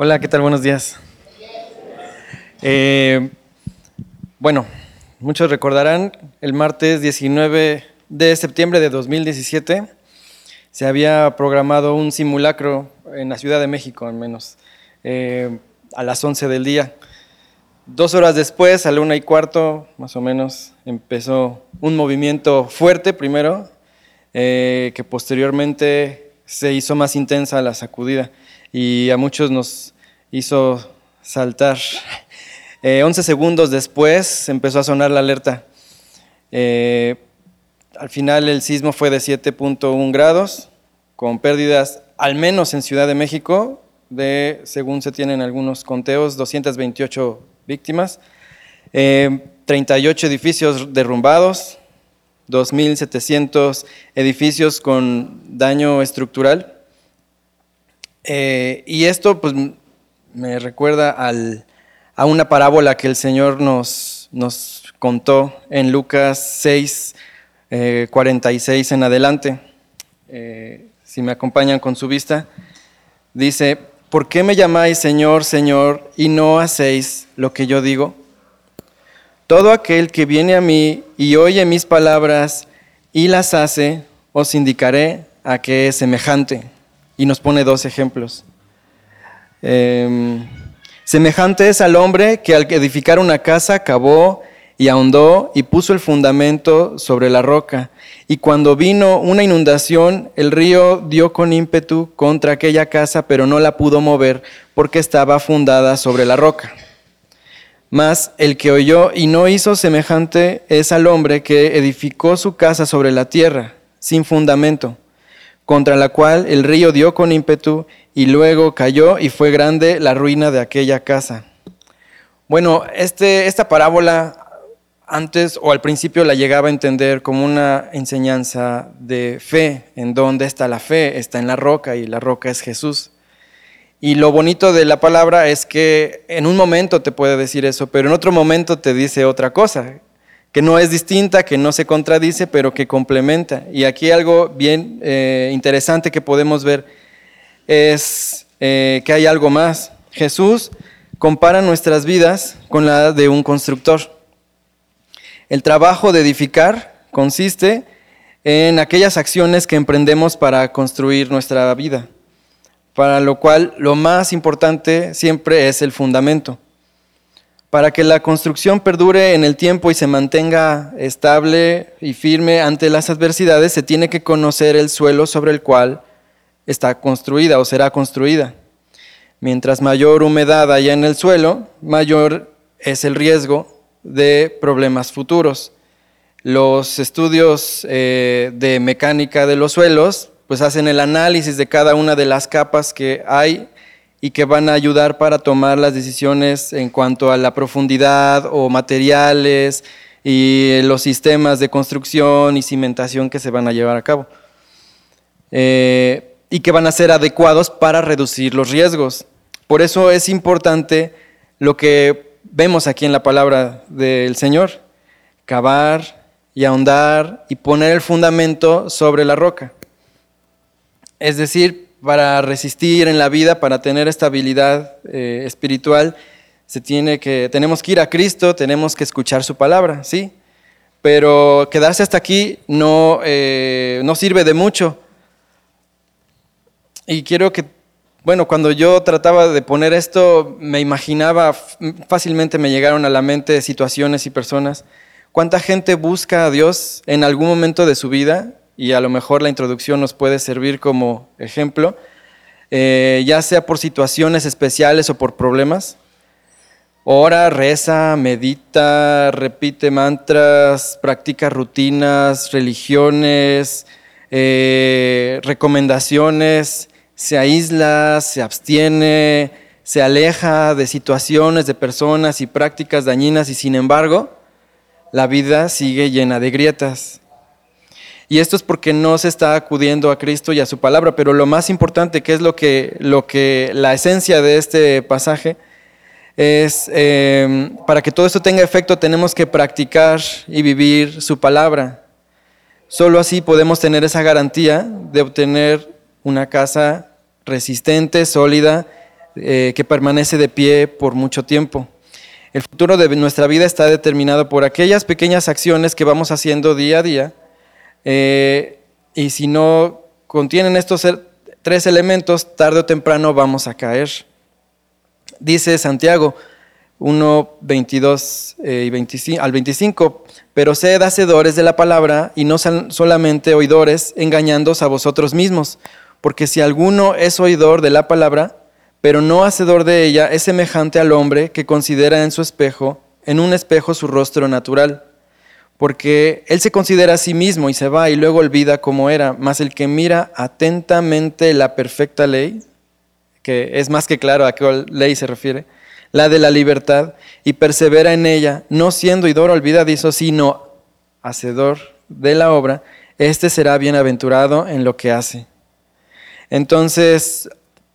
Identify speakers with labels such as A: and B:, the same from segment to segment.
A: Hola, ¿qué tal? Buenos días. Eh, bueno, muchos recordarán, el martes 19 de septiembre de 2017 se había programado un simulacro en la Ciudad de México, al menos, eh, a las 11 del día. Dos horas después, a la una y cuarto, más o menos, empezó un movimiento fuerte primero, eh, que posteriormente se hizo más intensa la sacudida y a muchos nos hizo saltar. Eh, 11 segundos después empezó a sonar la alerta. Eh, al final el sismo fue de 7.1 grados, con pérdidas, al menos en Ciudad de México, de, según se tienen algunos conteos, 228 víctimas, 38 eh, edificios derrumbados, 2.700 edificios con daño estructural. Eh, y esto pues, me recuerda a una parábola que el Señor nos, nos contó en Lucas 6, 46 eh, en adelante. Eh, si me acompañan con su vista, dice, ¿por qué me llamáis Señor, Señor, y no hacéis lo que yo digo? Todo aquel que viene a mí y oye mis palabras y las hace, os indicaré a qué es semejante. Y nos pone dos ejemplos. Em, semejante es al hombre que al edificar una casa cavó y ahondó y puso el fundamento sobre la roca. Y cuando vino una inundación, el río dio con ímpetu contra aquella casa, pero no la pudo mover porque estaba fundada sobre la roca. Mas el que oyó y no hizo semejante es al hombre que edificó su casa sobre la tierra, sin fundamento, contra la cual el río dio con ímpetu y luego cayó y fue grande la ruina de aquella casa. Bueno, este, esta parábola antes o al principio la llegaba a entender como una enseñanza de fe. ¿En dónde está la fe? Está en la roca y la roca es Jesús. Y lo bonito de la palabra es que en un momento te puede decir eso, pero en otro momento te dice otra cosa, que no es distinta, que no se contradice, pero que complementa. Y aquí algo bien eh, interesante que podemos ver es eh, que hay algo más. Jesús compara nuestras vidas con la de un constructor. El trabajo de edificar consiste en aquellas acciones que emprendemos para construir nuestra vida, para lo cual lo más importante siempre es el fundamento. Para que la construcción perdure en el tiempo y se mantenga estable y firme ante las adversidades, se tiene que conocer el suelo sobre el cual está construida o será construida. Mientras mayor humedad haya en el suelo, mayor es el riesgo de problemas futuros. Los estudios eh, de mecánica de los suelos pues hacen el análisis de cada una de las capas que hay y que van a ayudar para tomar las decisiones en cuanto a la profundidad o materiales y los sistemas de construcción y cimentación que se van a llevar a cabo. Eh, y que van a ser adecuados para reducir los riesgos. Por eso es importante lo que vemos aquí en la palabra del Señor, cavar y ahondar y poner el fundamento sobre la roca. Es decir, para resistir en la vida, para tener estabilidad eh, espiritual, se tiene que, tenemos que ir a Cristo, tenemos que escuchar su palabra, ¿sí? Pero quedarse hasta aquí no, eh, no sirve de mucho. Y quiero que bueno, cuando yo trataba de poner esto, me imaginaba, fácilmente me llegaron a la mente situaciones y personas. ¿Cuánta gente busca a Dios en algún momento de su vida? Y a lo mejor la introducción nos puede servir como ejemplo, eh, ya sea por situaciones especiales o por problemas. Ora, reza, medita, repite mantras, practica rutinas, religiones, eh, recomendaciones se aísla, se abstiene, se aleja de situaciones, de personas y prácticas dañinas y sin embargo la vida sigue llena de grietas. Y esto es porque no se está acudiendo a Cristo y a su palabra, pero lo más importante, que es lo que, lo que la esencia de este pasaje, es em, para que todo esto tenga efecto tenemos que practicar y vivir su palabra. Solo así podemos tener esa garantía de obtener una casa resistente, sólida, eh, que permanece de pie por mucho tiempo. El futuro de nuestra vida está determinado por aquellas pequeñas acciones que vamos haciendo día a día. Eh, y si no contienen estos tres elementos, tarde o temprano vamos a caer. Dice Santiago 1, 22 eh, y 25, al 25, pero sed hacedores de la palabra y no solamente oidores, engañándoos a vosotros mismos, porque si alguno es oidor de la palabra, pero no hacedor de ella, es semejante al hombre que considera en su espejo, en un espejo su rostro natural, porque él se considera a sí mismo y se va y luego olvida cómo era, mas el que mira atentamente la perfecta ley, que es más que claro a qué ley se refiere, la de la libertad, y persevera en ella, no siendo oidor olvidadizo, sino hacedor de la obra, éste será bienaventurado en lo que hace. Entonces,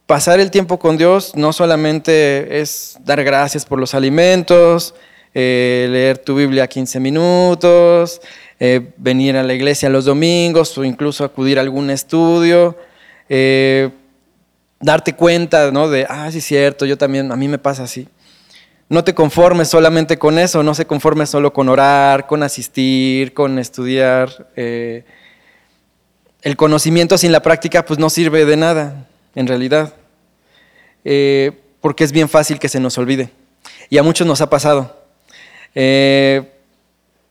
A: pasar el tiempo con Dios no solamente es dar gracias por los alimentos, eh, leer tu Biblia 15 minutos, eh, venir a la iglesia los domingos o incluso acudir a algún estudio, eh, darte cuenta ¿no? de, ah, sí es cierto, yo también, a mí me pasa así. No te conformes solamente con eso, no se conforme solo con orar, con asistir, con estudiar. el conocimiento sin la práctica pues no sirve de nada, en realidad. Eh, porque es bien fácil que se nos olvide. Y a muchos nos ha pasado. Eh,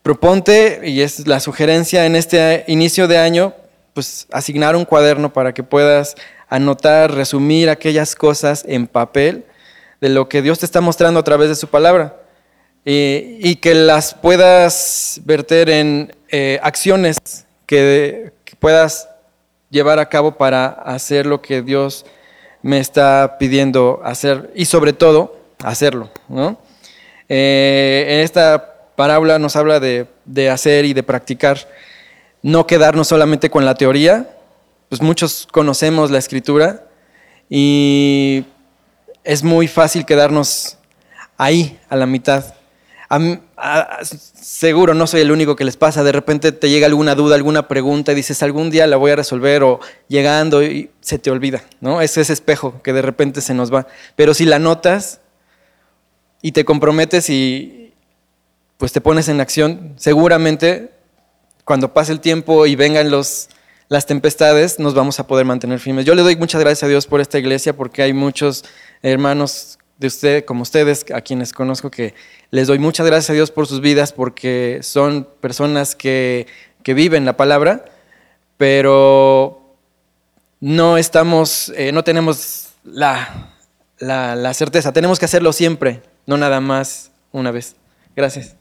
A: proponte, y es la sugerencia en este inicio de año, pues asignar un cuaderno para que puedas anotar, resumir aquellas cosas en papel de lo que Dios te está mostrando a través de su palabra. y que las puedas verter en eh, acciones que, que puedas llevar a cabo para hacer lo que Dios me está pidiendo hacer y sobre todo hacerlo. Eh, en esta parábola nos habla de, hacer y de practicar, no quedarnos solamente con la teoría, pues muchos conocemos la escritura y es muy fácil quedarnos ahí a la mitad seguro no soy el único que les pasa, de repente te llega alguna duda, alguna pregunta y dices, algún día la voy a resolver o llegando y se te olvida, ¿no? Es ese espejo que de repente se nos va. Pero si la notas y te comprometes y pues te pones en acción, seguramente cuando pase el tiempo y vengan los, las tempestades, nos vamos a poder mantener firmes. Yo le doy muchas gracias a Dios por esta iglesia porque hay muchos hermanos de usted, como ustedes, a quienes conozco, que les doy muchas gracias a Dios por sus vidas, porque son personas que, viven la palabra, pero no estamos, eh, no tenemos la, la certeza. Tenemos que hacerlo siempre, no nada más una vez. Gracias.